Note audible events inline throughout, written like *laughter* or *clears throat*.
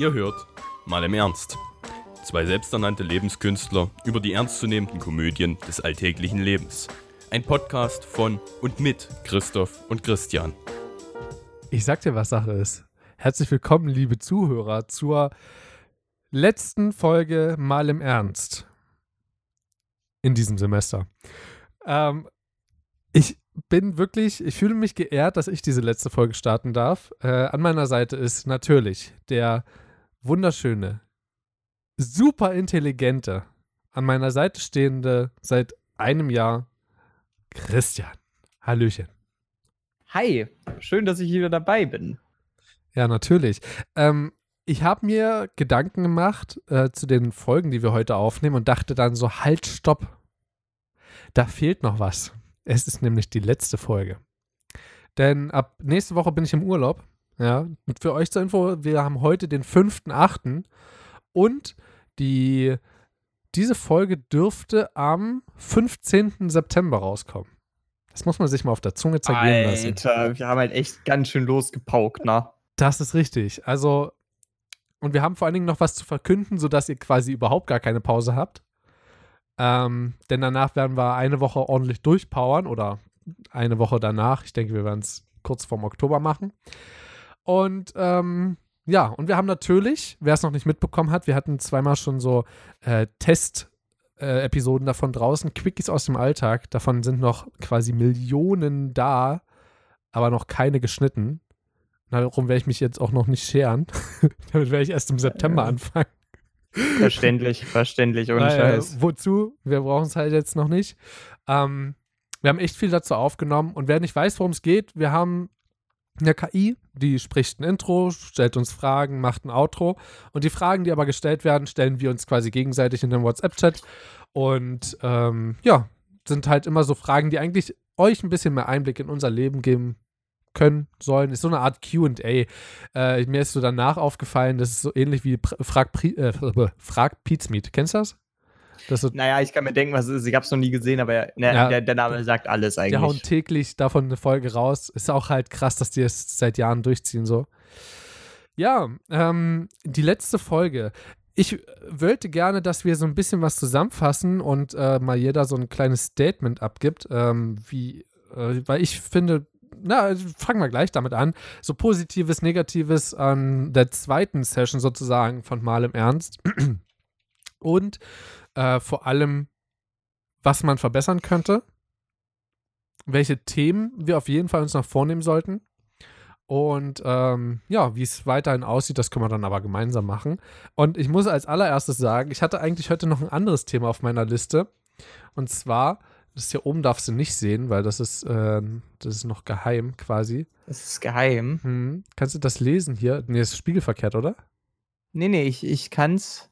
Ihr hört mal im Ernst. Zwei selbsternannte Lebenskünstler über die ernstzunehmenden Komödien des alltäglichen Lebens. Ein Podcast von und mit Christoph und Christian. Ich sag dir, was Sache ist. Herzlich willkommen, liebe Zuhörer, zur letzten Folge Mal im Ernst. In diesem Semester. Ähm, ich bin wirklich, ich fühle mich geehrt, dass ich diese letzte Folge starten darf. Äh, an meiner Seite ist natürlich der wunderschöne, super intelligente, an meiner Seite stehende, seit einem Jahr Christian. Hallöchen. Hi, schön, dass ich wieder dabei bin. Ja, natürlich. Ähm, ich habe mir Gedanken gemacht äh, zu den Folgen, die wir heute aufnehmen und dachte dann so, halt, stopp. Da fehlt noch was. Es ist nämlich die letzte Folge. Denn ab nächste Woche bin ich im Urlaub. Ja, und für euch zur Info, wir haben heute den 5.8. und die, diese Folge dürfte am 15. September rauskommen. Das muss man sich mal auf der Zunge zergehen lassen. Alter, wir haben halt echt ganz schön losgepaukt, ne? Das ist richtig. Also, und wir haben vor allen Dingen noch was zu verkünden, sodass ihr quasi überhaupt gar keine Pause habt. Ähm, denn danach werden wir eine Woche ordentlich durchpowern oder eine Woche danach. Ich denke, wir werden es kurz vorm Oktober machen. Und ähm, ja, und wir haben natürlich, wer es noch nicht mitbekommen hat, wir hatten zweimal schon so äh, Test-Episoden äh, davon draußen, Quickies aus dem Alltag. Davon sind noch quasi Millionen da, aber noch keine geschnitten. Darum werde ich mich jetzt auch noch nicht scheren. *laughs* Damit werde ich erst im September anfangen. Verständlich, verständlich, ohne Scheiß. Wozu? Wir brauchen es halt jetzt noch nicht. Ähm, wir haben echt viel dazu aufgenommen und wer nicht weiß, worum es geht, wir haben eine KI, die spricht ein Intro, stellt uns Fragen, macht ein Outro und die Fragen, die aber gestellt werden, stellen wir uns quasi gegenseitig in den WhatsApp-Chat und ähm, ja, sind halt immer so Fragen, die eigentlich euch ein bisschen mehr Einblick in unser Leben geben können sollen. Ist so eine Art QA. Äh, mir ist so danach aufgefallen, das ist so ähnlich wie Frag, äh, Frag Pizmeet. Kennst du das? Das so naja, ich kann mir denken, was es ist. Ich habe es noch nie gesehen, aber ne, ja, der, der, Name sagt alles eigentlich. Die hauen täglich davon eine Folge raus. Ist auch halt krass, dass die es seit Jahren durchziehen so. Ja, ähm, die letzte Folge. Ich wollte gerne, dass wir so ein bisschen was zusammenfassen und äh, mal jeder so ein kleines Statement abgibt, ähm, wie, äh, weil ich finde, na, fangen wir gleich damit an. So Positives, Negatives an der zweiten Session sozusagen von Mal im Ernst. Und äh, vor allem, was man verbessern könnte. Welche Themen wir auf jeden Fall uns noch vornehmen sollten. Und ähm, ja, wie es weiterhin aussieht, das können wir dann aber gemeinsam machen. Und ich muss als allererstes sagen, ich hatte eigentlich heute noch ein anderes Thema auf meiner Liste. Und zwar das hier oben darfst du nicht sehen, weil das ist, äh, das ist noch geheim quasi. Das ist geheim. Hm. Kannst du das lesen hier? Nee, das ist spiegelverkehrt, oder? Nee, nee, ich, ich kann's.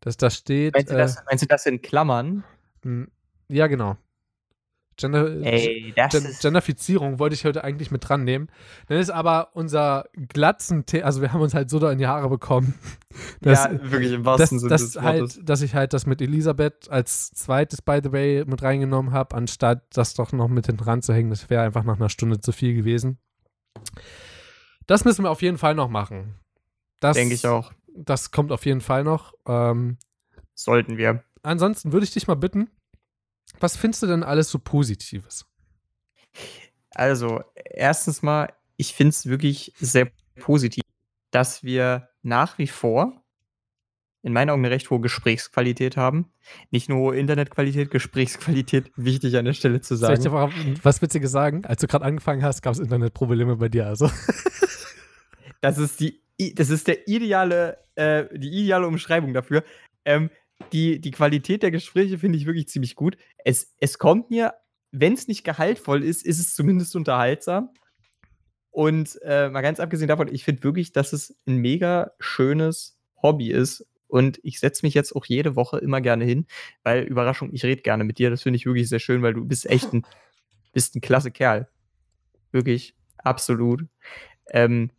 Das da steht. Meinst du, das, äh, meinst du das in Klammern? Hm, ja, genau. Gender, Ey, Gen Genderfizierung wollte ich heute eigentlich mit dran nehmen. Dann ist aber unser Glatzen, also wir haben uns halt so da in die Haare bekommen. Dass, ja, wirklich im wahrsten Sinne des halt, Dass ich halt das mit Elisabeth als zweites, by the way, mit reingenommen habe, anstatt das doch noch mit hinten ranzuhängen. Das wäre einfach nach einer Stunde zu viel gewesen. Das müssen wir auf jeden Fall noch machen. Denke ich auch. Das kommt auf jeden Fall noch. Ähm, Sollten wir. Ansonsten würde ich dich mal bitten, was findest du denn alles so Positives? Also, erstens mal, ich finde es wirklich sehr positiv, dass wir nach wie vor in meinen Augen eine recht hohe Gesprächsqualität haben. Nicht nur hohe Internetqualität, Gesprächsqualität, *laughs* wichtig an der Stelle zu sagen. Soll ich dir was Witziges sagen? Als du gerade angefangen hast, gab es Internetprobleme bei dir, also. das ist die, das ist der ideale, äh, die ideale Umschreibung dafür. Ähm, die, die Qualität der Gespräche finde ich wirklich ziemlich gut. Es, es kommt mir, wenn es nicht gehaltvoll ist, ist es zumindest unterhaltsam. Und äh, mal ganz abgesehen davon, ich finde wirklich, dass es ein mega schönes Hobby ist. Und ich setze mich jetzt auch jede Woche immer gerne hin, weil Überraschung, ich rede gerne mit dir. Das finde ich wirklich sehr schön, weil du bist echt ein, *laughs* bist ein klasse Kerl. Wirklich, absolut. Ähm,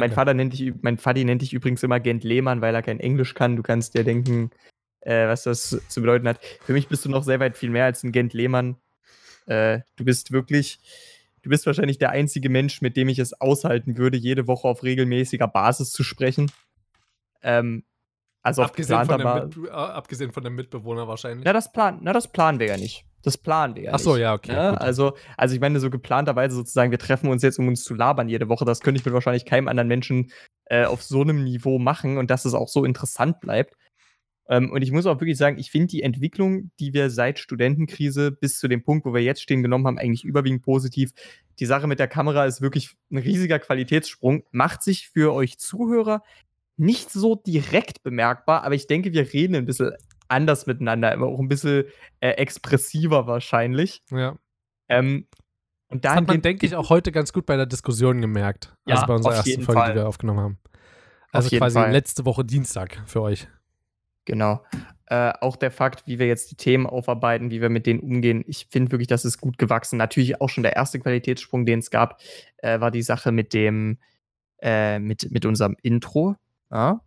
mein Vater nennt dich, mein Vati nennt dich übrigens immer Gent Lehmann, weil er kein Englisch kann. Du kannst dir denken, äh, was das zu bedeuten hat. Für mich bist du noch sehr weit viel mehr als ein Gent Lehmann. Äh, du bist wirklich, du bist wahrscheinlich der einzige Mensch, mit dem ich es aushalten würde, jede Woche auf regelmäßiger Basis zu sprechen. ähm, also auf Abgesehen von, Mit äh, abgesehen von dem Mitbewohner wahrscheinlich. Na, das, plan na, das planen wir ja nicht. Das planen wir ja Ach so, ja, okay. Ne? Also, also ich meine, so geplanterweise sozusagen, wir treffen uns jetzt, um uns zu labern jede Woche. Das könnte ich mit wahrscheinlich keinem anderen Menschen äh, auf so einem Niveau machen und dass es auch so interessant bleibt. Ähm, und ich muss auch wirklich sagen, ich finde die Entwicklung, die wir seit Studentenkrise bis zu dem Punkt, wo wir jetzt stehen, genommen haben, eigentlich überwiegend positiv. Die Sache mit der Kamera ist wirklich ein riesiger Qualitätssprung. Macht sich für euch Zuhörer nicht so direkt bemerkbar, aber ich denke, wir reden ein bisschen anders miteinander, immer auch ein bisschen äh, expressiver wahrscheinlich. ja. Ähm, und Das hat man, denke ich, auch heute ganz gut bei der Diskussion gemerkt. Ja, also bei unserer auf ersten jeden Folge, Fall. die wir aufgenommen haben. Also quasi Fall. letzte Woche Dienstag für euch. Genau. Äh, auch der Fakt, wie wir jetzt die Themen aufarbeiten, wie wir mit denen umgehen, ich finde wirklich, das ist gut gewachsen. Natürlich auch schon der erste Qualitätssprung, den es gab, äh, war die Sache mit dem, äh, mit, mit unserem Intro. Ja?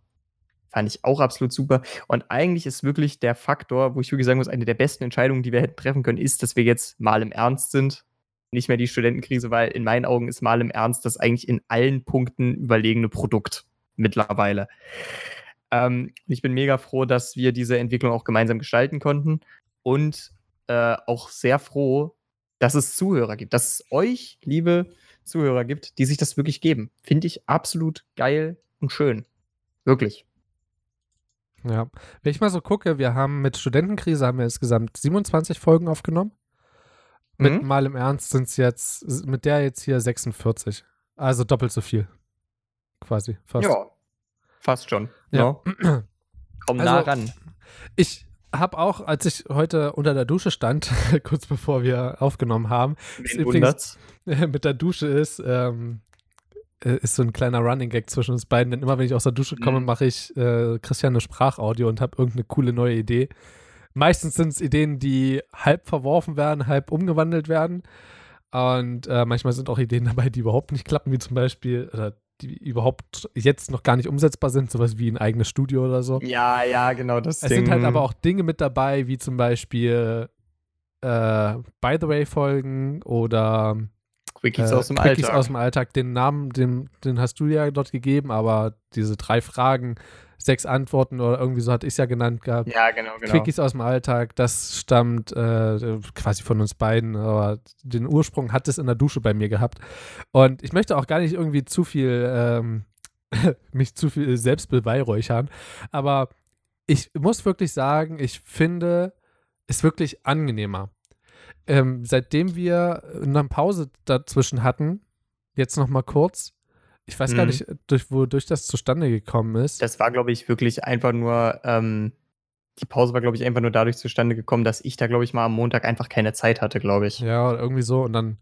Fand ich auch absolut super. Und eigentlich ist wirklich der Faktor, wo ich wirklich sagen muss, eine der besten Entscheidungen, die wir hätten treffen können, ist, dass wir jetzt mal im Ernst sind. Nicht mehr die Studentenkrise, weil in meinen Augen ist mal im Ernst das eigentlich in allen Punkten überlegene Produkt mittlerweile. Ähm, ich bin mega froh, dass wir diese Entwicklung auch gemeinsam gestalten konnten und äh, auch sehr froh, dass es Zuhörer gibt, dass es euch, liebe Zuhörer, gibt, die sich das wirklich geben. Finde ich absolut geil und schön. Wirklich. Ja. Wenn ich mal so gucke, wir haben mit Studentenkrise haben wir insgesamt 27 Folgen aufgenommen. Mit Mhm. Mal im Ernst sind es jetzt, mit der jetzt hier 46. Also doppelt so viel. Quasi, fast. Ja, fast schon. Ja. Ja. *clears throat* Komm nah Also, ran. Ich habe auch, als ich heute unter der Dusche stand, *laughs* kurz bevor wir aufgenommen haben, übrigens- *laughs* mit der Dusche ist, ähm, äh, ist so ein kleiner Running Gag zwischen uns beiden. Denn immer wenn ich aus der Dusche komme, Mhm. mache ich äh, Christian eine Sprachaudio und habe irgendeine coole neue Idee. Meistens sind es Ideen, die halb verworfen werden, halb umgewandelt werden. Und äh, manchmal sind auch Ideen *laughs* dabei, die überhaupt nicht klappen, wie zum Beispiel, oder die überhaupt jetzt noch gar nicht umsetzbar sind, sowas wie ein eigenes Studio oder so. Ja, ja, genau das Es Ding. sind halt aber auch Dinge mit dabei, wie zum Beispiel äh, By the Way-Folgen oder Quickies äh, aus dem Quickies Alltag. aus dem Alltag. Den Namen, den, den hast du ja dort gegeben, aber diese drei Fragen, sechs Antworten oder irgendwie so hatte ich es ja genannt gehabt. ja, genau, genau. Quickies aus dem Alltag, das stammt äh, quasi von uns beiden, aber den Ursprung hat es in der Dusche bei mir gehabt. Und ich möchte auch gar nicht irgendwie zu viel, ähm, *laughs* mich zu viel selbst beweihräuchern, aber ich muss wirklich sagen, ich finde es wirklich angenehmer. Ähm, seitdem wir eine Pause dazwischen hatten, jetzt noch mal kurz, ich weiß gar Mhm. nicht, durch, wodurch das zustande gekommen ist. Das war, glaube ich, wirklich einfach nur, ähm, die Pause war, glaube ich, einfach nur dadurch zustande gekommen, dass ich da, glaube ich, mal am Montag einfach keine Zeit hatte, glaube ich. ja, irgendwie so und dann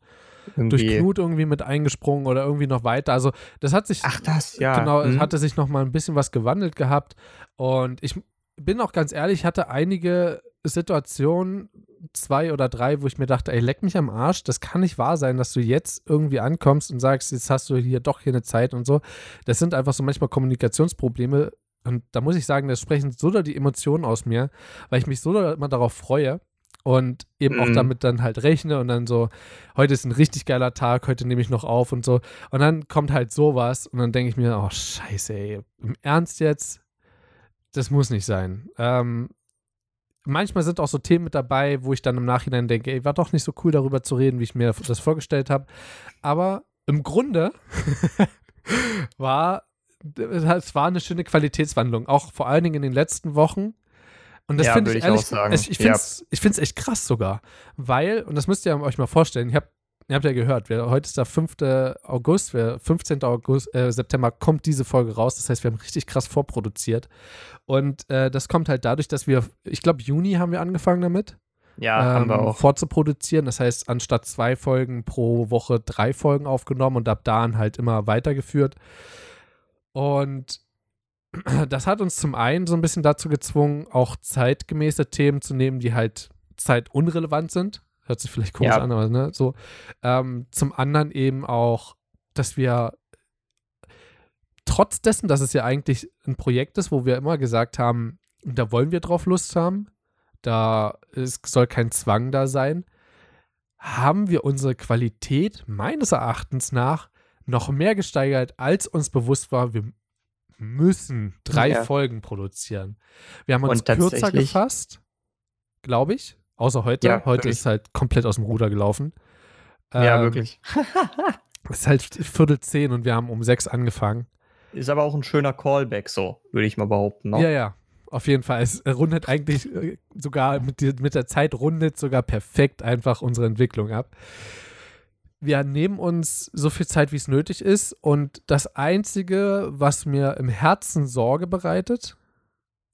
durch Irgendwie. Knut irgendwie mit eingesprungen oder irgendwie noch weiter. Also das hat sich Ach, das, ja. genau, es Mhm. hatte sich noch mal ein bisschen was gewandelt gehabt und ich bin auch ganz ehrlich, ich hatte einige Situationen, zwei oder drei, wo ich mir dachte, ey, leck mich am Arsch, das kann nicht wahr sein, dass du jetzt irgendwie ankommst und sagst, jetzt hast du hier doch hier eine Zeit und so. Das sind einfach so manchmal Kommunikationsprobleme und da muss ich sagen, das sprechen so da die Emotionen aus mir, weil ich mich so da immer darauf freue und eben auch Mhm. damit dann halt rechne und dann so, heute ist ein richtig geiler Tag, heute nehme ich noch auf und so. Und dann kommt halt sowas und dann denke ich mir, oh scheiße, ey, im Ernst jetzt? Das muss nicht sein. Ähm, manchmal sind auch so Themen mit dabei, wo ich dann im Nachhinein denke, ey, war doch nicht so cool darüber zu reden, wie ich mir das vorgestellt habe. Aber im Grunde *laughs* war es war eine schöne Qualitätswandlung, auch vor allen Dingen in den letzten Wochen. Und das Ja, finde ich ehrlich, ich, ich Ja. finde es find's echt krass sogar, weil, und das müsst ihr euch mal vorstellen, ich hab, ihr habt ja gehört, wir, heute ist der 5. August, wir, 15. August, äh, September kommt diese Folge raus, das heißt, wir haben richtig krass vorproduziert. Und äh, das kommt halt dadurch, dass wir, ich glaube, Juni haben wir angefangen damit Ja, haben wir ähm, auch. vorzuproduzieren. Das heißt, anstatt zwei Folgen pro Woche drei Folgen aufgenommen und ab da an halt immer weitergeführt. Und *clears throat* das hat uns zum einen so ein bisschen dazu gezwungen, auch zeitgemäße Themen zu nehmen, die halt zeitunrelevant sind. Hört sich vielleicht komisch Ja. an, aber ne, so. Ähm, zum anderen eben auch, dass wir trotz dessen, dass es ja eigentlich ein Projekt ist, wo wir immer gesagt haben, da wollen wir drauf Lust haben, da es soll kein Zwang da sein, haben wir unsere Qualität meines Erachtens nach noch mehr gesteigert, als uns bewusst war, wir müssen drei Ja. Folgen produzieren. Wir haben uns kürzer gefasst, glaube ich. Außer heute. Ja, heute wirklich. ist halt komplett aus dem Ruder gelaufen. Ja, Ähm, wirklich. Es *laughs* ist halt Viertel zehn und wir haben um sechs angefangen. Ist aber auch ein schöner Callback, so, würde ich mal behaupten. Ne? Ja, ja. Auf jeden Fall. Es rundet eigentlich äh, sogar mit, mit der Zeit rundet sogar perfekt einfach unsere Entwicklung ab. Wir nehmen uns so viel Zeit, wie es nötig ist. Und das Einzige, was mir im Herzen Sorge bereitet,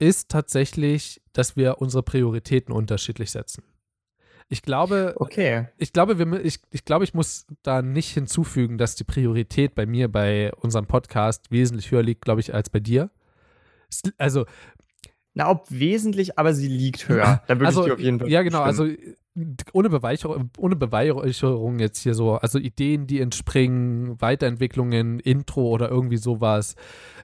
ist tatsächlich, dass wir unsere Prioritäten unterschiedlich setzen. Ich glaube, Okay. ich glaube, wir, ich, ich glaube, ich muss da nicht hinzufügen, dass die Priorität bei mir bei unserem Podcast wesentlich höher liegt, glaube ich, als bei dir. Also, Na, ob wesentlich, aber sie liegt höher. *laughs* Da würde also ich dir auf jeden Fall ja, genau, zustimmen. also ohne Beweihräucherung, ohne Beweihräucherung jetzt hier so, also Ideen, die entspringen, Weiterentwicklungen, Intro oder irgendwie sowas,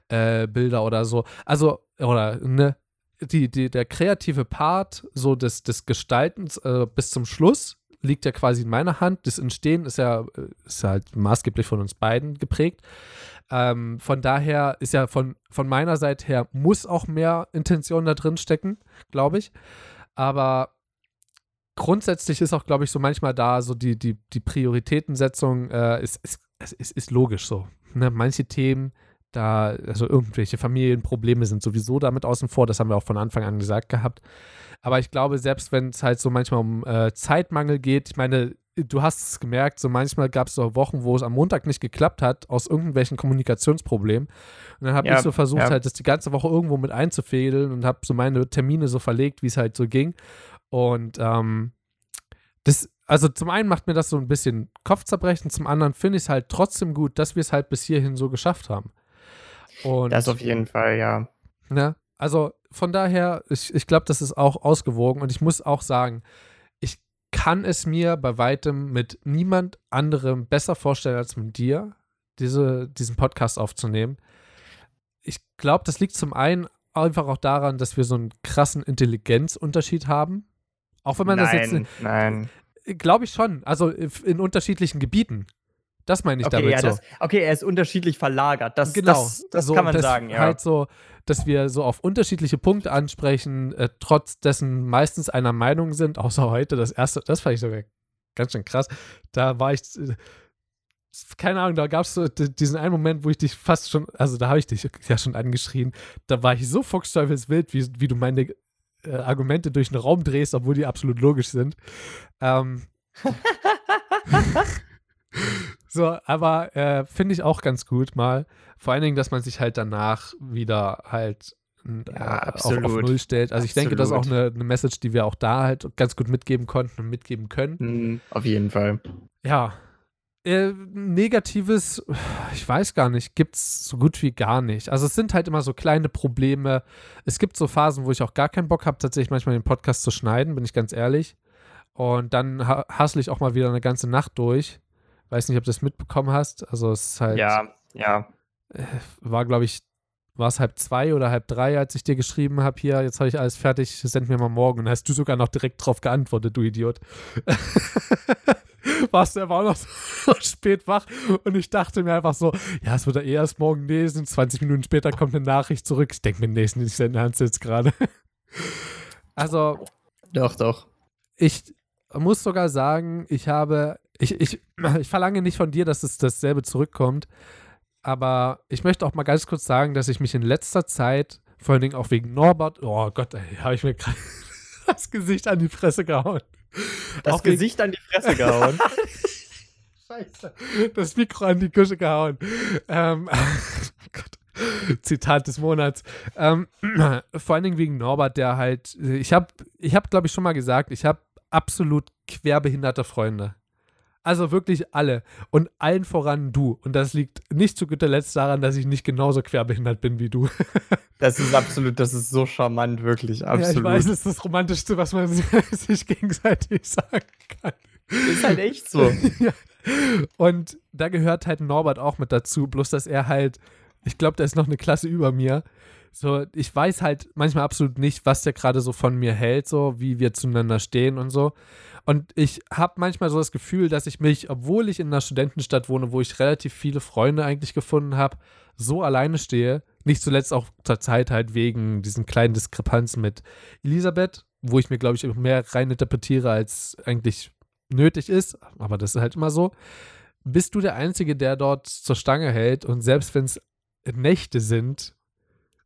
äh, Bilder oder so. Also, oder, ne, die, die, der kreative Part so des, des Gestaltens äh, bis zum Schluss liegt ja quasi in meiner Hand. Das Entstehen ist ja, äh, ist ja halt maßgeblich von uns beiden geprägt. Ähm, von daher ist ja von, von meiner Seite her, muss auch mehr Intention da drin stecken, glaube ich. Aber grundsätzlich ist auch, glaube ich, so manchmal da, so die, die, die Prioritätensetzung äh, ist, ist, ist, ist, logisch so. Ne? Manche Themen, da, also irgendwelche Familienprobleme sind sowieso damit außen vor, das haben wir auch von Anfang an gesagt gehabt. Aber ich glaube, selbst wenn es halt so manchmal um äh, Zeitmangel geht, ich meine, du hast es gemerkt, so manchmal gab es so Wochen, wo es am Montag nicht geklappt hat, aus irgendwelchen Kommunikationsproblemen. Und dann habe Ja, ich so versucht, ja. halt das die ganze Woche irgendwo mit einzufädeln und habe so meine Termine so verlegt, wie es halt so ging. Und ähm, das, also zum einen macht mir das so ein bisschen Kopfzerbrechen, zum anderen finde ich es halt trotzdem gut, dass wir es halt bis hierhin so geschafft haben. Und Das auf jeden Fall, ja. Ne? Also von daher, ich, ich glaube, das ist auch ausgewogen und ich muss auch sagen, ich kann es mir bei weitem mit niemand anderem besser vorstellen als mit dir, diese, diesen Podcast aufzunehmen. Ich glaube, das liegt zum einen einfach auch daran, dass wir so einen krassen Intelligenzunterschied haben. Auch wenn man das jetzt, nein, nein. glaube ich schon, also in unterschiedlichen Gebieten. Das meine ich Okay, damit ja, so. das, okay, er ist unterschiedlich verlagert. Das, Genau, das, das so, kann man dass sagen, ja. Halt so, dass wir so auf unterschiedliche Punkte ansprechen, äh, trotz dessen meistens einer Meinung sind, außer heute das erste, das fand ich sogar ganz schön krass. Da war ich, äh, keine Ahnung, da gab es so diesen einen Moment, wo ich dich fast schon, also da habe ich dich ja schon angeschrien, da war ich so fuchsteufelswild, wie, wie du meine äh, Argumente durch den Raum drehst, obwohl die absolut logisch sind. Ähm, *laughs* so, aber äh, finde ich auch ganz gut mal. Vor allen Dingen, dass man sich halt danach wieder halt äh, Ja, auf, auf absolut. Null stellt. Also ich denke, das ist auch Absolut. eine, eine Message, die wir auch da halt ganz gut mitgeben konnten und mitgeben können. Hm, auf jeden Fall. Ja. Äh, Negatives, ich weiß gar nicht, gibt es so gut wie gar nicht. Also es sind halt immer so kleine Probleme. Es gibt so Phasen, wo ich auch gar keinen Bock habe, tatsächlich manchmal den Podcast zu schneiden, bin ich ganz ehrlich. Und dann ha hassle ich auch mal wieder eine ganze Nacht durch. Weiß nicht, ob du das mitbekommen hast. Also es ist halt, Ja, ja. war glaube ich, war es halb zwei oder halb drei, als ich dir geschrieben habe, hier, jetzt habe ich alles fertig, send mir mal morgen. Und dann hast du sogar noch direkt drauf geantwortet, du Idiot. *laughs* Warst du aber auch noch so *laughs* spät wach und ich dachte mir einfach so, ja, es wird er eh erst morgen lesen. 20 Minuten später kommt eine Nachricht zurück. Ich denke mir, nee, ist nicht dein Ernst jetzt gerade. *laughs* Also, Doch, doch. ich muss sogar sagen, ich habe, ich, ich, *clears throat* ich verlange nicht von dir, dass es dasselbe zurückkommt, aber ich möchte auch mal ganz kurz sagen, dass ich mich in letzter Zeit, vor allen Dingen auch wegen Norbert, oh Gott, habe ich mir *laughs* gerade das Gesicht an die Fresse gehauen. Das wegen- Gesicht an die Fresse gehauen. *laughs* Scheiße. Das Mikro an die Küche gehauen. Ähm, *laughs* oh Gott. Zitat des Monats. Ähm, *clears throat* vor allen Dingen wegen Norbert, der halt, ich habe, ich habe, glaube ich, schon mal gesagt, ich habe absolut querbehinderte Freunde. Also wirklich alle. Und allen voran du. Und das liegt nicht zu guter Letzt daran, dass ich nicht genauso querbehindert bin wie du. *laughs* Das ist absolut, das ist so charmant, wirklich. Ja, ich Absolut. weiß, es ist das Romantischste, was man *laughs* sich gegenseitig sagen kann. ist halt echt so. *laughs* ja. Und da gehört halt Norbert auch mit dazu, bloß dass er halt, ich glaube, der ist noch eine Klasse über mir. So, ich weiß halt manchmal absolut nicht, was der gerade so von mir hält, so wie wir zueinander stehen und so. Und ich habe manchmal so das Gefühl, dass ich mich, obwohl ich in einer Studentenstadt wohne, wo ich relativ viele Freunde eigentlich gefunden habe, so alleine stehe, nicht zuletzt auch zur Zeit halt wegen diesen kleinen Diskrepanzen mit Elisabeth, wo ich mir, glaube ich, mehr reininterpretiere, als eigentlich nötig ist. Aber das ist halt immer so. Bist du der Einzige, der dort zur Stange hält und selbst wenn es Nächte sind,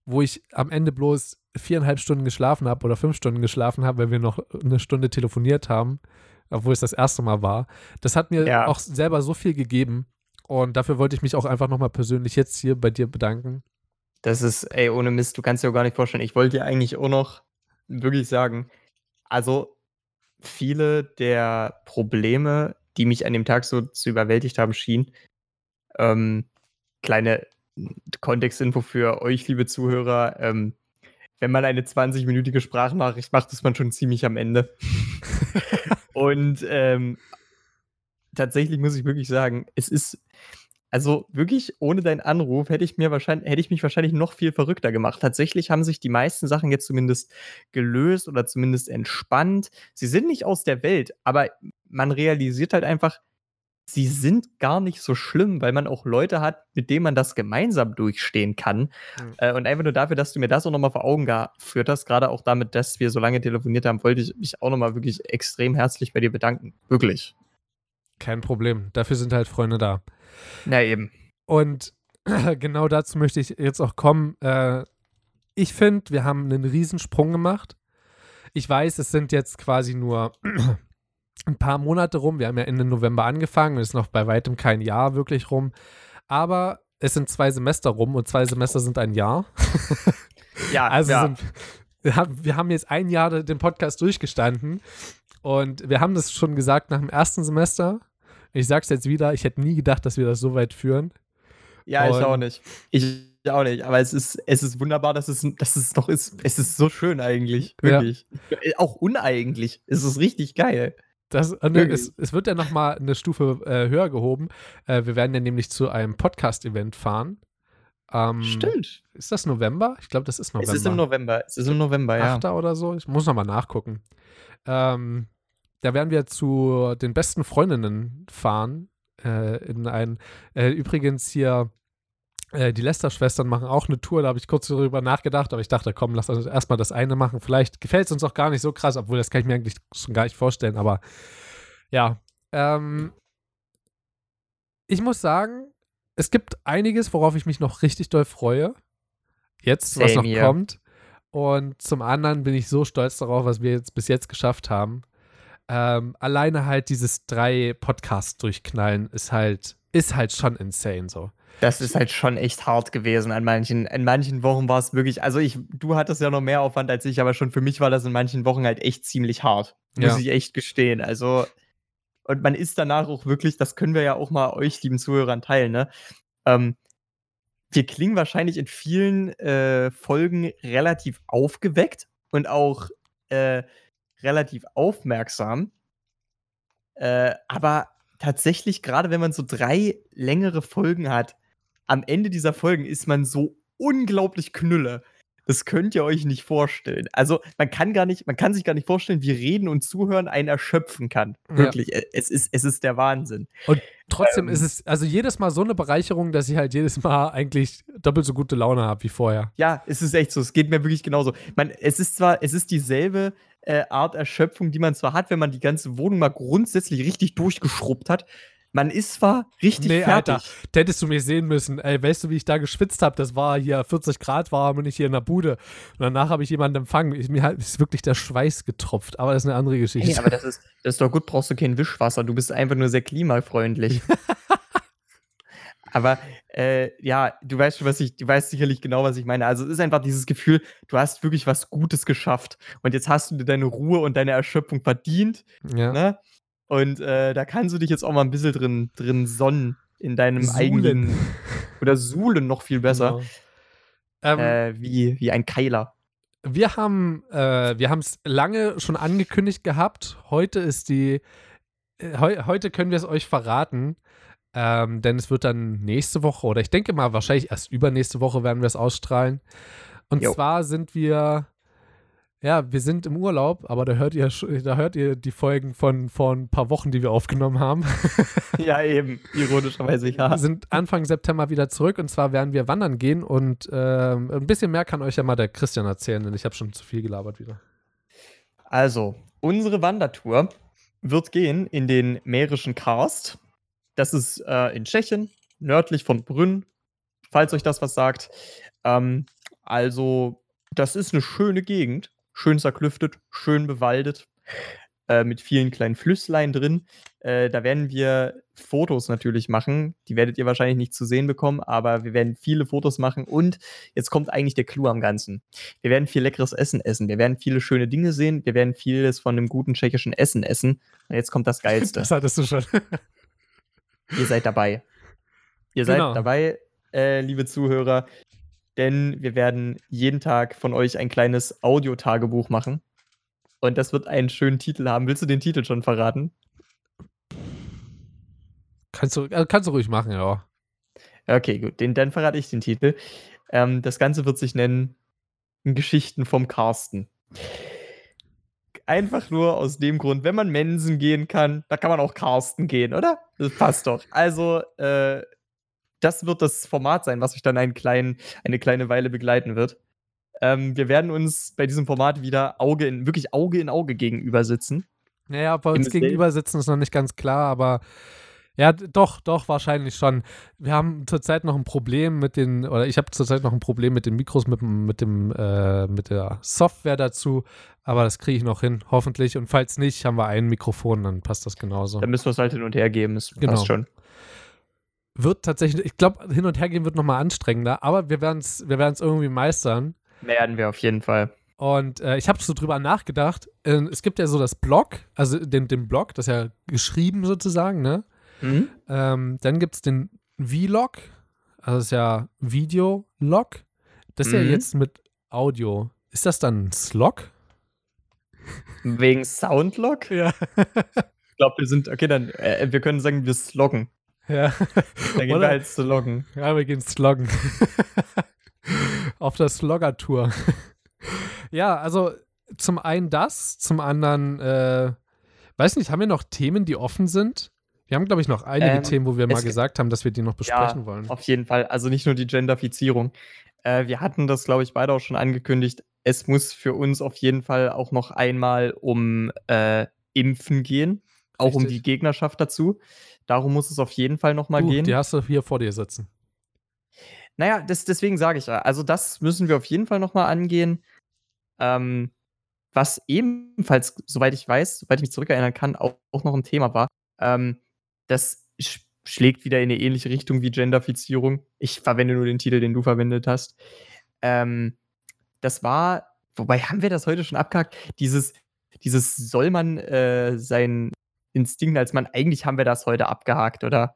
wo ich am Ende bloß viereinhalb Stunden geschlafen habe oder fünf Stunden geschlafen habe, weil wir noch eine Stunde telefoniert haben, obwohl es das erste Mal war. Das hat mir ja. auch selber so viel gegeben. Und dafür wollte ich mich auch einfach nochmal persönlich jetzt hier bei dir bedanken. Das ist, ey, ohne Mist, du kannst dir auch gar nicht vorstellen. Ich wollte dir eigentlich auch noch wirklich sagen, also viele der Probleme, die mich an dem Tag so zu überwältigt haben, schienen, ähm, kleine Kontextinfo für euch, liebe Zuhörer, ähm, wenn man eine 20-minütige Sprachnachricht macht, ist man schon ziemlich am Ende. *laughs* Und ähm, tatsächlich muss ich wirklich sagen, es ist, also wirklich ohne deinen Anruf hätte ich mir wahrscheinlich, hätte ich mich wahrscheinlich noch viel verrückter gemacht. Tatsächlich haben sich die meisten Sachen jetzt zumindest gelöst oder zumindest entspannt. Sie sind nicht aus der Welt, aber man realisiert halt einfach, sie sind gar nicht so schlimm, weil man auch Leute hat, mit denen man das gemeinsam durchstehen kann. Mhm. Äh, und einfach nur dafür, dass du mir das auch nochmal vor Augen geführt hast, gerade auch damit, dass wir so lange telefoniert haben, wollte ich mich auch nochmal wirklich extrem herzlich bei dir bedanken. Wirklich. Kein Problem. Dafür sind halt Freunde da. Na eben. Und *clears throat* genau dazu möchte ich jetzt auch kommen. Äh, ich finde, wir haben einen Riesensprung gemacht. Ich weiß, es sind jetzt quasi nur *clears throat* ein paar Monate rum. Wir haben ja Ende November angefangen, es ist noch bei weitem kein Jahr wirklich rum. Aber es sind zwei Semester rum und zwei Semester sind ein Jahr. *laughs* ja, also ja. Sind, wir, haben, wir haben jetzt ein Jahr den Podcast durchgestanden und wir haben das schon gesagt nach dem ersten Semester. Ich sag's jetzt wieder, ich hätte nie gedacht, dass wir das so weit führen. Ja, und ich auch nicht. Ich auch nicht, aber es ist, es ist wunderbar, dass es, dass es noch ist. Es ist so schön eigentlich. Wirklich. Ja. Auch uneigentlich. Es ist richtig geil. Das, äh, ne, es, es, wird ja noch mal eine Stufe äh, höher gehoben. Äh, wir werden ja nämlich zu einem Podcast-Event fahren. Ähm, Stimmt. Ist das November? Ich glaube, das ist November. Es ist im November. Es ist im November, ja. 8. oder so. Ich muss noch mal nachgucken. Ähm, da werden wir zu den besten Freundinnen fahren. Äh, in ein, äh, übrigens hier die Lester-Schwestern machen auch eine Tour, da habe ich kurz darüber nachgedacht, aber ich dachte, komm, lass uns erstmal das eine machen. Vielleicht gefällt es uns auch gar nicht so krass, obwohl das kann ich mir eigentlich schon gar nicht vorstellen, aber ja. Ähm, ich muss sagen, es gibt einiges, worauf ich mich noch richtig doll freue. Jetzt, Same was noch here. kommt. Und zum anderen bin ich so stolz darauf, was wir jetzt bis jetzt geschafft haben. Ähm, alleine halt dieses drei Podcasts durchknallen ist halt, ist halt schon insane so. Das ist halt schon echt hart gewesen an manchen. In manchen Wochen war es wirklich, also ich, du hattest ja noch mehr Aufwand als ich, aber schon für mich war das in manchen Wochen halt echt ziemlich hart. Ja. Muss ich echt gestehen. Also, und man ist danach auch wirklich, das können wir ja auch mal euch, lieben Zuhörern, teilen, ne? Ähm, wir klingen wahrscheinlich in vielen äh, Folgen relativ aufgeweckt und auch äh, relativ aufmerksam. Äh, aber tatsächlich, gerade wenn man so drei längere Folgen hat, am Ende dieser Folgen ist man so unglaublich knülle. Das könnt ihr euch nicht vorstellen. Also, man kann gar nicht, man kann sich gar nicht vorstellen, wie Reden und Zuhören einen erschöpfen kann. Wirklich. Ja. Es, ist, es ist der Wahnsinn. Und trotzdem ähm, ist es, also jedes Mal so eine Bereicherung, dass ich halt jedes Mal eigentlich doppelt so gute Laune habe wie vorher. Ja, es ist echt so. Es geht mir wirklich genauso. Man, es ist zwar, es ist dieselbe äh, Art Erschöpfung, die man zwar hat, wenn man die ganze Wohnung mal grundsätzlich richtig durchgeschrubbt hat, man ist zwar richtig nee, fertig. Alter, da hättest du mich sehen müssen. Ey, weißt du, wie ich da geschwitzt habe? Das war hier 40 Grad warm und ich hier in der Bude. Und danach habe ich jemanden empfangen. Ich, mir ist wirklich der Schweiß getropft. Aber das ist eine andere Geschichte. Hey, aber das ist, das ist doch gut, brauchst du kein Wischwasser. Du bist einfach nur sehr klimafreundlich. *laughs* aber äh, ja, du weißt schon, was ich, du weißt sicherlich genau, was ich meine. Also es ist einfach dieses Gefühl, du hast wirklich was Gutes geschafft. Und jetzt hast du dir deine Ruhe und deine Erschöpfung verdient. Ja. Ne? Und äh, da kannst du dich jetzt auch mal ein bisschen drin, drin sonnen in deinem Suhlen. eigenen. *laughs* Oder Suhlen noch viel besser. Genau. Ähm, äh, wie, wie ein Keiler. Wir haben äh, es lange schon angekündigt gehabt. Heute ist die. Äh, Heu, heute können wir es euch verraten. Ähm, denn es wird dann nächste Woche oder ich denke mal wahrscheinlich erst übernächste Woche werden wir es ausstrahlen. Und jo. zwar sind wir Ja, wir sind im Urlaub, aber da hört ihr, da hört ihr die Folgen von vor ein paar Wochen, die wir aufgenommen haben. *laughs* Ja, eben. Ironischerweise, Wir ja. sind Anfang September wieder zurück und zwar werden wir wandern gehen und ähm, ein bisschen mehr kann euch ja mal der Christian erzählen, denn ich habe schon zu viel gelabert wieder. Also, unsere Wandertour wird gehen in den Mährischen Karst. Das ist äh, in Tschechien, nördlich von Brünn, falls euch das was sagt. Ähm, also, das ist eine schöne Gegend. Schön zerklüftet, schön bewaldet, äh, mit vielen kleinen Flüsslein drin. Äh, da werden wir Fotos natürlich machen. Die werdet ihr wahrscheinlich nicht zu sehen bekommen, aber wir werden viele Fotos machen. Und jetzt kommt eigentlich der Clou am Ganzen. Wir werden viel leckeres Essen essen. Wir werden viele schöne Dinge sehen. Wir werden vieles von einem guten tschechischen Essen essen. Und jetzt kommt das *laughs* Geilste. Das hattest du schon. Ihr seid dabei. Ihr seid Genau. dabei, äh, liebe Zuhörer. Denn wir werden jeden Tag von euch ein kleines Audiotagebuch machen. Und das wird einen schönen Titel haben. Willst du den Titel schon verraten? kannst, du, also kannst du ruhig machen, ja. Okay, gut. Den, dann verrate ich den Titel. Ähm, das Ganze wird sich nennen Geschichten vom Carsten. Einfach nur aus dem Grund, wenn man Mensen gehen kann, da kann man auch Carsten gehen, oder? Das passt doch. Also, äh, das wird das Format sein, was euch dann einen kleinen, eine kleine Weile begleiten wird. Ähm, wir werden uns bei diesem Format wieder Auge in, wirklich Auge in Auge gegenüber sitzen. Naja, wir uns gegenüber sitzen, ist noch nicht ganz klar, aber ja, doch, doch, wahrscheinlich schon. Wir haben zurzeit noch ein Problem mit den, oder ich habe zurzeit noch ein Problem mit den Mikros, mit, mit dem, äh, mit der Software dazu, aber das kriege ich noch hin, hoffentlich. Und falls nicht, haben wir ein Mikrofon, dann passt das genauso. Da müssen wir es halt hin und her geben. Das Genau. passt schon. Wird tatsächlich, ich glaube, hin und her gehen wird nochmal anstrengender, aber wir werden es wir werden's irgendwie meistern. Werden wir auf jeden Fall. Und äh, ich habe so drüber nachgedacht. Äh, es gibt ja so das Blog, also den, den Blog, das ist ja geschrieben sozusagen, ne? Mhm. Ähm, dann gibt es den Vlog, also das ist ja Videolog. Das ist ja Mhm. jetzt mit Audio. Ist das dann ein Slog? Wegen Soundlock? Ja. Ich glaube, wir sind, okay, dann, äh, wir können sagen, wir sloggen. Ja. *laughs* Dann gehen Oder? wir halt sloggen. Ja, wir gehen sloggen. *laughs* Auf der Slogger-Tour. *laughs* ja, also zum einen das, zum anderen, äh, weiß nicht, haben wir noch Themen, die offen sind? Wir haben, glaube ich, noch einige Ähm, Themen, wo wir mal es- gesagt haben, dass wir die noch besprechen wollen. Auf jeden Fall. Also nicht nur die Genderfizierung. Äh, wir hatten das, glaube ich, beide auch schon angekündigt. Es muss für uns auf jeden Fall auch noch einmal um äh, Impfen gehen. Auch um die Gegnerschaft dazu. Darum muss es auf jeden Fall noch mal Du, gehen. die hast du hier vor dir sitzen. Naja, das, deswegen sage ich ja. Also, das müssen wir auf jeden Fall nochmal angehen. Ähm, was ebenfalls, soweit ich weiß, soweit ich mich zurückerinnern kann, auch, auch noch ein Thema war. Ähm, das sch schlägt wieder in eine ähnliche Richtung wie Genderfizierung. Ich verwende nur den Titel, den du verwendet hast. Ähm, das war, wobei haben wir das heute schon abgehakt? Dieses, dieses soll man äh, sein Instinkt als Mann, eigentlich haben wir das heute abgehakt, oder?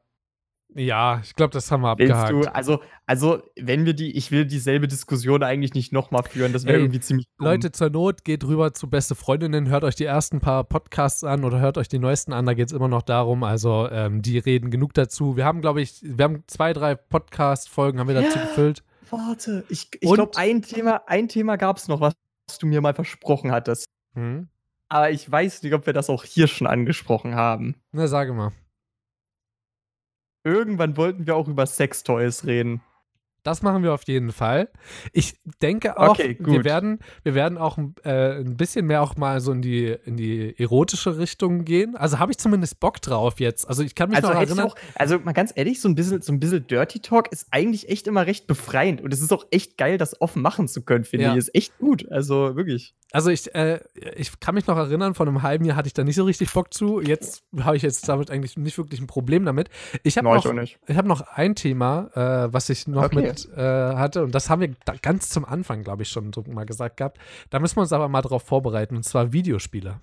Ja, ich glaube, das haben wir abgehakt. du, also, also, wenn wir die, ich will dieselbe Diskussion eigentlich nicht nochmal führen, das wäre irgendwie ziemlich dumm. Leute, zur Not geht rüber zu Beste Freundinnen, hört euch die ersten paar Podcasts an oder hört euch die neuesten an, da geht es immer noch darum. Also, ähm, die reden genug dazu. Wir haben, glaube ich, wir haben zwei, drei Podcast-Folgen haben wir dazu Ja. gefüllt. Warte, ich, ich glaube, ein Thema, ein Thema gab es noch, was du mir mal versprochen hattest. Hm? Aber ich weiß nicht, ob wir das auch hier schon angesprochen haben. Na, sage mal. Irgendwann wollten wir auch über Sextoys reden. Das machen wir auf jeden Fall. Ich denke auch, Okay, wir werden, wir werden auch äh, ein bisschen mehr auch mal so in die, in die erotische Richtung gehen. Also habe ich zumindest Bock drauf jetzt. Also ich kann mich Also, noch ich erinnern. auch, also mal ganz ehrlich, so ein, bisschen, so ein bisschen Dirty Talk ist eigentlich echt immer recht befreiend. Und es ist auch echt geil, das offen machen zu können, finde Ja. ich. Ist echt gut. Also wirklich. Also ich, äh, ich kann mich noch erinnern, vor einem halben Jahr hatte ich da nicht so richtig Bock zu. Jetzt habe ich jetzt damit eigentlich nicht wirklich ein Problem damit. Ich habe ich noch, nicht. ich hab noch ein Thema, äh, was ich noch Okay. mit äh, hatte. Und das haben wir ganz zum Anfang, glaube ich, schon mal gesagt gehabt. Da müssen wir uns aber mal drauf vorbereiten. Und zwar Videospiele.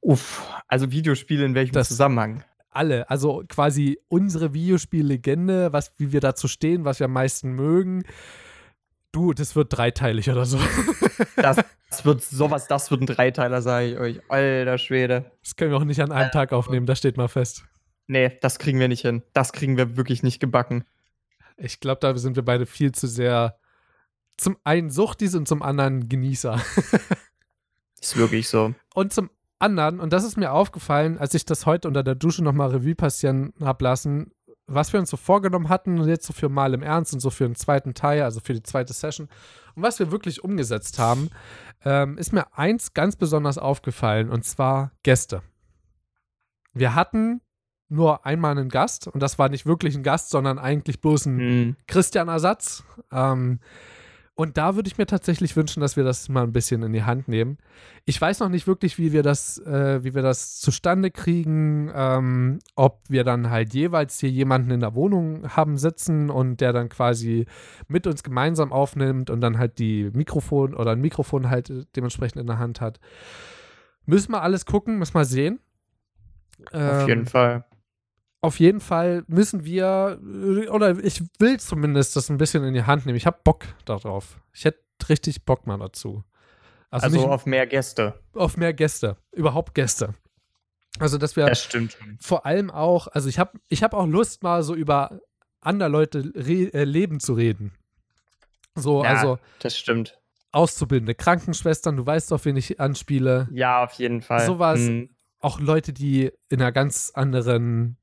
Uff, also Videospiele in welchem Das- Zusammenhang? Alle. Also quasi unsere Videospiellegende, was, wie wir dazu stehen, was wir am meisten mögen. Du, das wird dreiteilig oder so. Das, *laughs* das wird sowas, das wird ein Dreiteiler, sage ich euch. Alter Schwede. Das können wir auch nicht an einem Tag aufnehmen, das steht mal fest. Nee, das kriegen wir nicht hin. Das kriegen wir wirklich nicht gebacken. Ich glaube, da sind wir beide viel zu sehr zum einen Suchtis und zum anderen Genießer. *laughs* Ist wirklich so. Und zum anderen, und das ist mir aufgefallen, als ich das heute unter der Dusche nochmal Revue passieren habe lassen, was wir uns so vorgenommen hatten und jetzt so für mal im Ernst und so für den zweiten Teil, also für die zweite Session und was wir wirklich umgesetzt haben, ähm, ist mir eins ganz besonders aufgefallen und zwar Gäste. Wir hatten nur einmal einen Gast und das war nicht wirklich ein Gast, sondern eigentlich bloß ein Hm. Christian-Ersatz. Ähm, und da würde ich mir tatsächlich wünschen, dass wir das mal ein bisschen in die Hand nehmen. Ich weiß noch nicht wirklich, wie wir das, äh, wie wir das zustande kriegen, ähm, ob wir dann halt jeweils hier jemanden in der Wohnung haben sitzen und der dann quasi mit uns gemeinsam aufnimmt und dann halt die Mikrofon oder ein Mikrofon halt dementsprechend in der Hand hat. Müssen wir alles gucken, müssen wir sehen. Auf jeden Ähm, Fall. Auf jeden Fall müssen wir, äh, oder ich will zumindest das ein bisschen in die Hand nehmen. Ich habe Bock darauf. Ich hätte richtig Bock mal dazu. Also, Also, nicht auf mehr Gäste. auf mehr Gäste, überhaupt Gäste. Also, dass wir Das stimmt vor allem auch, also ich habe ich hab auch Lust, mal so über andere Leute äh, Leben zu reden. So, Ja. also Das stimmt. Auszubildende, Krankenschwestern, du weißt doch, wen ich anspiele. Ja, auf jeden Fall. Sowas. Hm. auch Leute, die in einer ganz anderen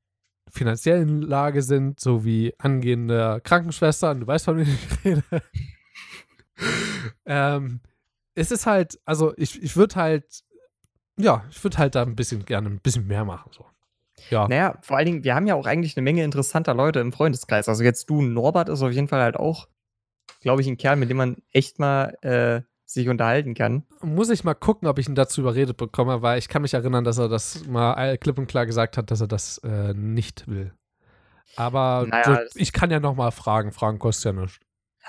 finanziellen Lage sind, so wie angehende Krankenschwestern, du weißt, von wem ich rede. *laughs* ähm, es ist halt, also ich, ich würde halt, ja, ich würde halt da ein bisschen gerne ein bisschen mehr machen. So. Ja, Naja, vor allen Dingen, wir haben ja auch eigentlich eine Menge interessanter Leute im Freundeskreis. Also jetzt du, Norbert ist auf jeden Fall halt auch, glaube ich, ein Kerl, mit dem man echt mal äh, sich unterhalten kann. muss ich mal gucken, ob ich ihn dazu überredet bekomme, weil ich kann mich erinnern, dass er das mal äh, klipp und klar gesagt hat, dass er das äh, nicht will. Aber Naja, so, ich kann ja noch mal fragen. Fragen kostet ja nichts.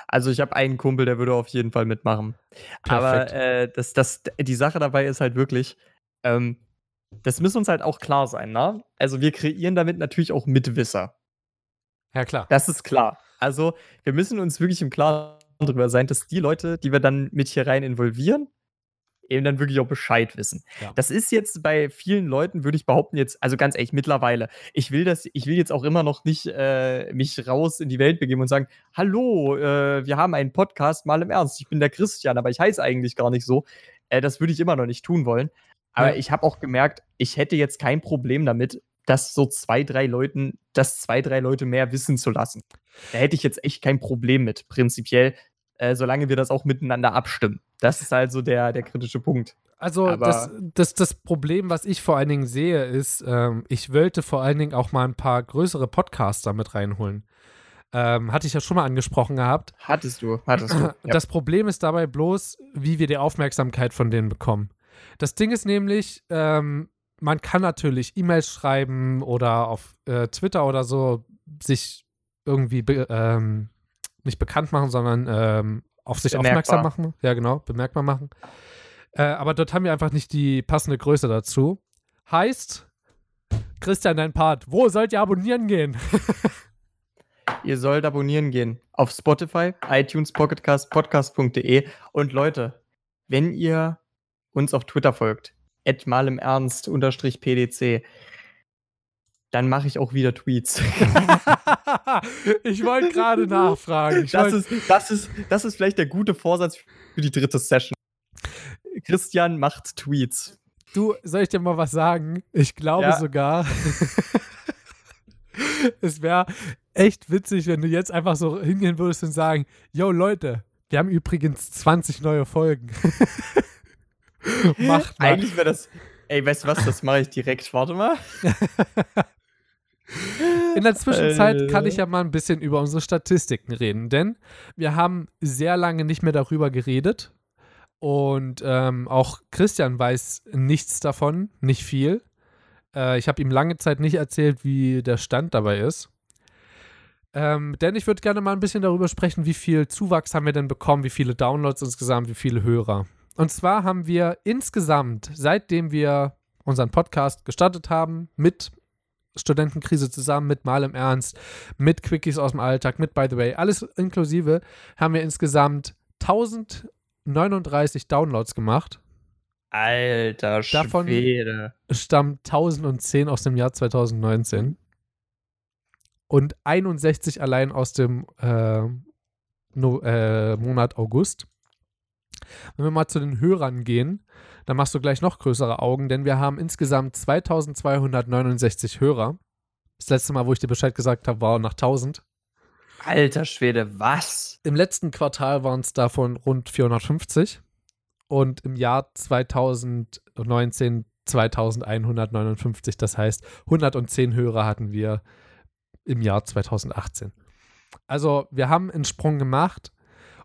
Also ich habe einen Kumpel, der würde auf jeden Fall mitmachen. Aber Perfekt. äh, das, das, die Sache dabei ist halt wirklich, ähm, das muss uns halt auch klar sein, ne? Also wir kreieren damit natürlich auch Mitwisser. Ja, klar. Das ist klar. Also wir müssen uns wirklich im Klaren darüber sein, dass die Leute, die wir dann mit hier rein involvieren, eben dann wirklich auch Bescheid wissen. Ja. Das ist jetzt bei vielen Leuten, würde ich behaupten, jetzt, also ganz ehrlich, mittlerweile, ich will das, ich will jetzt auch immer noch nicht äh, mich raus in die Welt begeben und sagen, hallo, äh, wir haben einen Podcast, mal im Ernst, ich bin der Christian, aber ich heiße eigentlich gar nicht so. Äh, das würde ich immer noch nicht tun wollen. Aber Ja. ich habe auch gemerkt, ich hätte jetzt kein Problem damit, das so zwei, drei Leuten, das zwei, drei Leute mehr wissen zu lassen. Da hätte ich jetzt echt kein Problem mit, prinzipiell, äh, solange wir das auch miteinander abstimmen. Das ist also der, der kritische Punkt. Also das, das, das Problem, was ich vor allen Dingen sehe, ist, ähm, ich wollte vor allen Dingen auch mal ein paar größere Podcaster mit reinholen. Ähm, hatte ich ja schon mal angesprochen gehabt. Hattest du, hattest du. *clears throat* Ja. Das Problem ist dabei bloß, wie wir die Aufmerksamkeit von denen bekommen. Das Ding ist nämlich, ähm, man kann natürlich E-Mails schreiben oder auf äh, Twitter oder so sich irgendwie be ähm, nicht bekannt machen, sondern ähm, auf sich Bemerkbar. aufmerksam machen. Ja, genau, bemerkbar machen. Äh, aber dort haben wir einfach nicht die passende Größe dazu. Heißt, Christian, dein Part, wo sollt ihr abonnieren gehen? *laughs* Ihr sollt abonnieren gehen auf Spotify, iTunes, Pocketcast, podcast.de. Und Leute, wenn ihr uns auf Twitter folgt, mal im Ernst unterstrich PDC, dann mache ich auch wieder Tweets. *laughs* *laughs* ich wollte gerade nachfragen. Ich Das wollt- ist, das, ist, das ist vielleicht der gute Vorsatz für die dritte Session. Christian macht Tweets. Du, soll ich dir mal was sagen? Ich glaube Ja. sogar, *laughs* es wäre echt witzig, wenn du jetzt einfach so hingehen würdest und sagen, yo Leute, wir haben übrigens 20 neue Folgen. *laughs* Macht mal. Eigentlich wäre das. Ey, weißt du was? Das mache ich direkt. Warte mal. In der Zwischenzeit kann ich ja mal ein bisschen über unsere Statistiken reden, denn wir haben sehr lange nicht mehr darüber geredet und ähm, auch Christian weiß nichts davon, nicht viel. Äh, ich habe ihm lange Zeit nicht erzählt, wie der Stand dabei ist. Ähm, denn ich würde gerne mal ein bisschen darüber sprechen, wie viel Zuwachs haben wir denn bekommen, wie viele Downloads insgesamt, wie viele Hörer. Und zwar haben wir insgesamt, seitdem wir unseren Podcast gestartet haben, mit Studentenkrise zusammen, mit Mal im Ernst, mit Quickies aus dem Alltag, mit By the Way, alles inklusive, haben wir insgesamt 1039 Downloads gemacht. Alter Davon- Schwede. Stammt 1010 aus dem Jahr 2019. Und 61 allein aus dem äh, no äh, Monat August. Wenn wir mal zu den Hörern gehen, dann machst du gleich noch größere Augen, denn wir haben insgesamt 2269 Hörer. Das letzte Mal, wo ich dir Bescheid gesagt habe, war nach 1000. Alter Schwede, was? Im letzten Quartal waren es davon rund 450 und im Jahr 2019 2159. Das heißt, 110 Hörer hatten wir im Jahr 2018. Also wir haben einen Sprung gemacht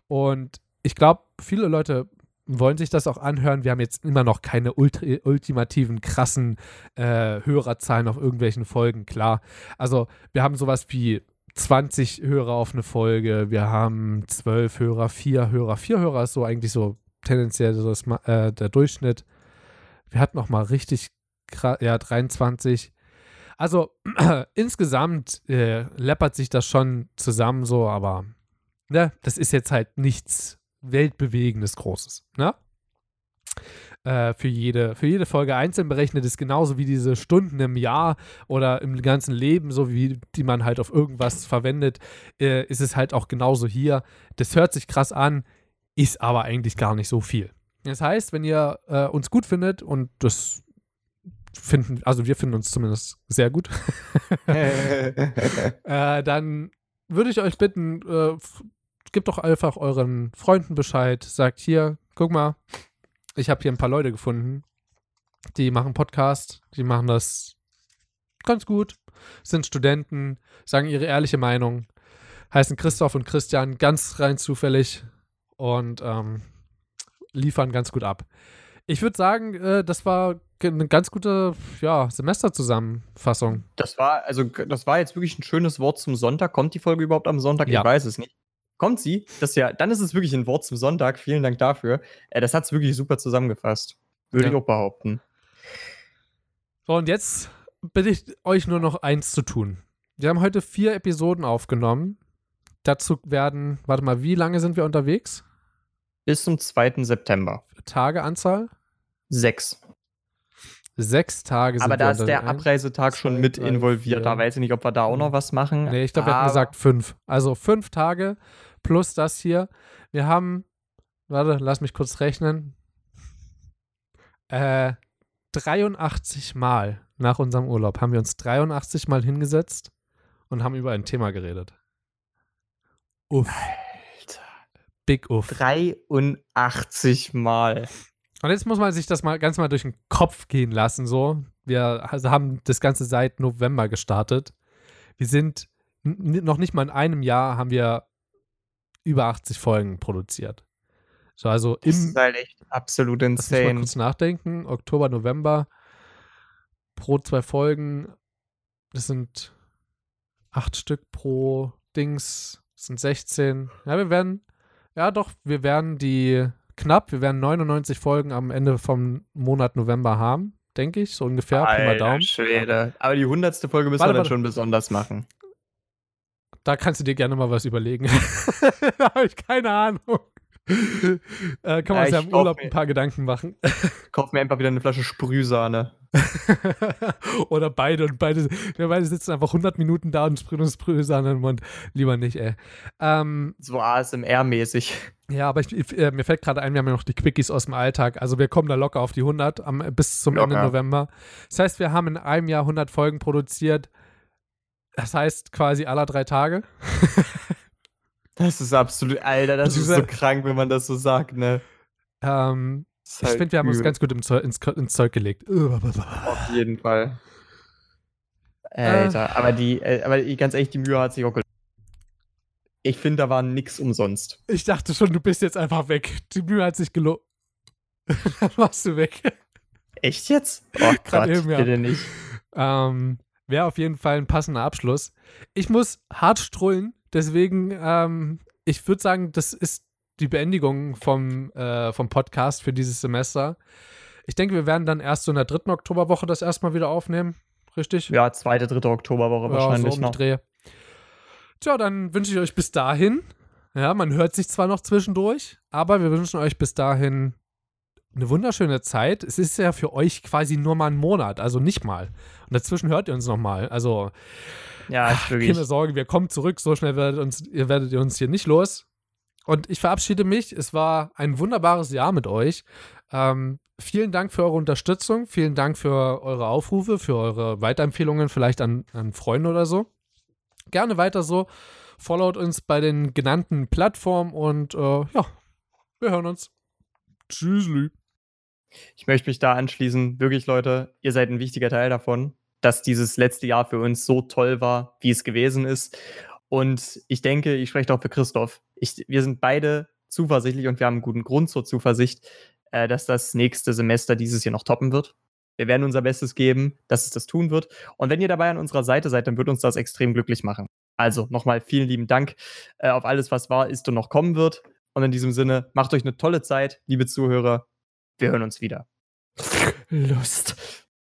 und ich glaube, viele Leute wollen sich das auch anhören. Wir haben jetzt immer noch keine ultra, ultimativen, krassen äh, Hörerzahlen auf irgendwelchen Folgen, klar. Also wir haben sowas wie 20 Hörer auf eine Folge, wir haben 12 Hörer, 4 Hörer. 4 Hörer ist so eigentlich so tendenziell so das, äh, der Durchschnitt. Wir hatten noch mal richtig, ja, 23. Also *clears throat* insgesamt äh, läppert sich das schon zusammen so, aber ne, das ist jetzt halt nichts weltbewegendes Großes. Ne? Äh, für, jede, für jede Folge einzeln berechnet ist genauso wie diese Stunden im Jahr oder im ganzen Leben, so wie die man halt auf irgendwas verwendet, äh, ist es halt auch genauso hier. Das hört sich krass an, ist aber eigentlich gar nicht so viel. Das heißt, wenn ihr äh, uns gut findet und das finden, also wir finden uns zumindest sehr gut, *laughs* *laughs* äh, dann würde ich euch bitten, äh, gebt doch einfach euren Freunden Bescheid, sagt hier, guck mal, ich habe hier ein paar Leute gefunden, die machen Podcast, die machen das ganz gut, sind Studenten, sagen ihre ehrliche Meinung, heißen Christoph und Christian ganz rein zufällig und ähm, liefern ganz gut ab. Ich würde sagen, äh, das war eine ganz gute ja, Semesterzusammenfassung. Das war, also, das war jetzt wirklich ein schönes Wort zum Sonntag. Kommt die Folge überhaupt am Sonntag? Ja. Ich weiß es nicht. Kommt sie? Das ja, dann ist es wirklich ein Wort zum Sonntag. Vielen Dank dafür. Äh, das hat es wirklich super zusammengefasst. Würde Ja. ich auch behaupten. So, und jetzt bitte ich euch nur noch eins zu tun. Wir haben heute vier Episoden aufgenommen. Dazu werden, warte mal, wie lange sind wir unterwegs? Bis zum 2. September. Tageanzahl? Sechs. Sechs Tage sind Aber da ist der unterwegs. Abreisetag schon zwei, mit drei, involviert. vier. Da weiß ich nicht, ob wir da auch noch was machen. Nee, ich glaube, wir hatten Aber- gesagt fünf. Also fünf Tage plus das hier. Wir haben, warte, lass mich kurz rechnen. Äh, 83 Mal nach unserem Urlaub haben wir uns 83 Mal hingesetzt und haben über ein Thema geredet. Uff. Alter. Big Uff. 83 Mal. Und jetzt muss man sich das mal ganz mal durch den Kopf gehen lassen. So, wir haben das Ganze seit November gestartet. Wir sind noch nicht mal in einem Jahr haben wir über 80 Folgen produziert. So, also Das im ist halt echt absolut Lass mich mal insane. kurz nachdenken. Oktober, November pro zwei Folgen. Das sind acht Stück pro Dings. Das sind 16. Ja, wir werden, ja doch, wir werden die knapp, wir werden 99 Folgen am Ende vom Monat November haben, denke ich, so ungefähr. Alter Daumen. Schwede. Aber die hundertste Folge müssen Warte, wir dann warte. schon besonders machen. Da kannst du dir gerne mal was überlegen. *laughs* da habe ich keine Ahnung. äh, kann man Ja, sich ja im Urlaub mir- ein paar Gedanken machen. *laughs* Kauf mir einfach wieder eine Flasche Sprühsahne. *laughs* Oder beide und beide, wir beide sitzen einfach 100 Minuten da und sprühen uns an den Mund. Lieber nicht, ey. Ähm, So ASMR-mäßig. ja, aber ich, äh, mir fällt gerade ein, wir haben ja noch die Quickies aus dem Alltag. Also wir kommen da locker auf die 100 am, bis zum Ende Locker. November. Das heißt, wir haben in einem Jahr 100 Folgen produziert. Das heißt quasi aller drei Tage. *laughs* Das ist absolut, Alter, das ist so krank, wenn man das so sagt, ne? Ähm, ist ich halt finde, wir haben uns übel. ganz gut Zeug, ins, ins Zeug gelegt. Auf jeden Fall. Äh. Alter, aber die, äh, aber die- ganz ehrlich, die Mühe hat sich auch gelohnt. Ich finde, da war nix umsonst. Ich dachte schon, du bist jetzt einfach weg. Die Mühe hat sich gelohnt. *laughs* Dann warst du weg. Echt jetzt? Oh eben, ja. bitte nicht. Ähm, Wäre auf jeden Fall ein passender Abschluss. Ich muss hart strullen, deswegen, ähm, ich würde sagen, das ist die Beendigung vom, äh, vom Podcast für dieses Semester. Ich denke, wir werden dann erst so in der dritten Oktoberwoche das erstmal wieder aufnehmen. Richtig? Ja, zweite, dritte Oktoberwoche Ja, wahrscheinlich so noch. Dreh. Tja, dann wünsche ich euch bis dahin. Ja, man hört sich zwar noch zwischendurch, aber wir wünschen euch bis dahin eine wunderschöne Zeit. Es ist ja für euch quasi nur mal ein Monat, also nicht mal. Und dazwischen hört ihr uns noch mal. Also Ja, wirklich. keine Sorge, wir kommen zurück. So schnell werdet, uns, ihr werdet ihr uns hier nicht los. Und ich verabschiede mich. Es war ein wunderbares Jahr mit euch. Ähm, vielen Dank für eure Unterstützung. Vielen Dank für eure Aufrufe, für eure Weiterempfehlungen, vielleicht an, an Freunde oder so. Gerne weiter so. Followt uns bei den genannten Plattformen und äh, ja, wir hören uns. Tschüssli. Ich möchte mich da anschließen. Wirklich, Leute, ihr seid ein wichtiger Teil davon, dass dieses letzte Jahr für uns so toll war, wie es gewesen ist. Und ich denke, ich spreche auch für Christoph. Ich, wir sind beide zuversichtlich und wir haben einen guten Grund zur Zuversicht, äh, dass das nächste Semester dieses Jahr noch toppen wird. Wir werden unser Bestes geben, dass es das tun wird. Und wenn ihr dabei an unserer Seite seid, dann wird uns das extrem glücklich machen. Also nochmal vielen lieben Dank äh, auf alles, was war, ist und noch kommen wird. Und in diesem Sinne, macht euch eine tolle Zeit, liebe Zuhörer. Wir hören uns wieder. Lust.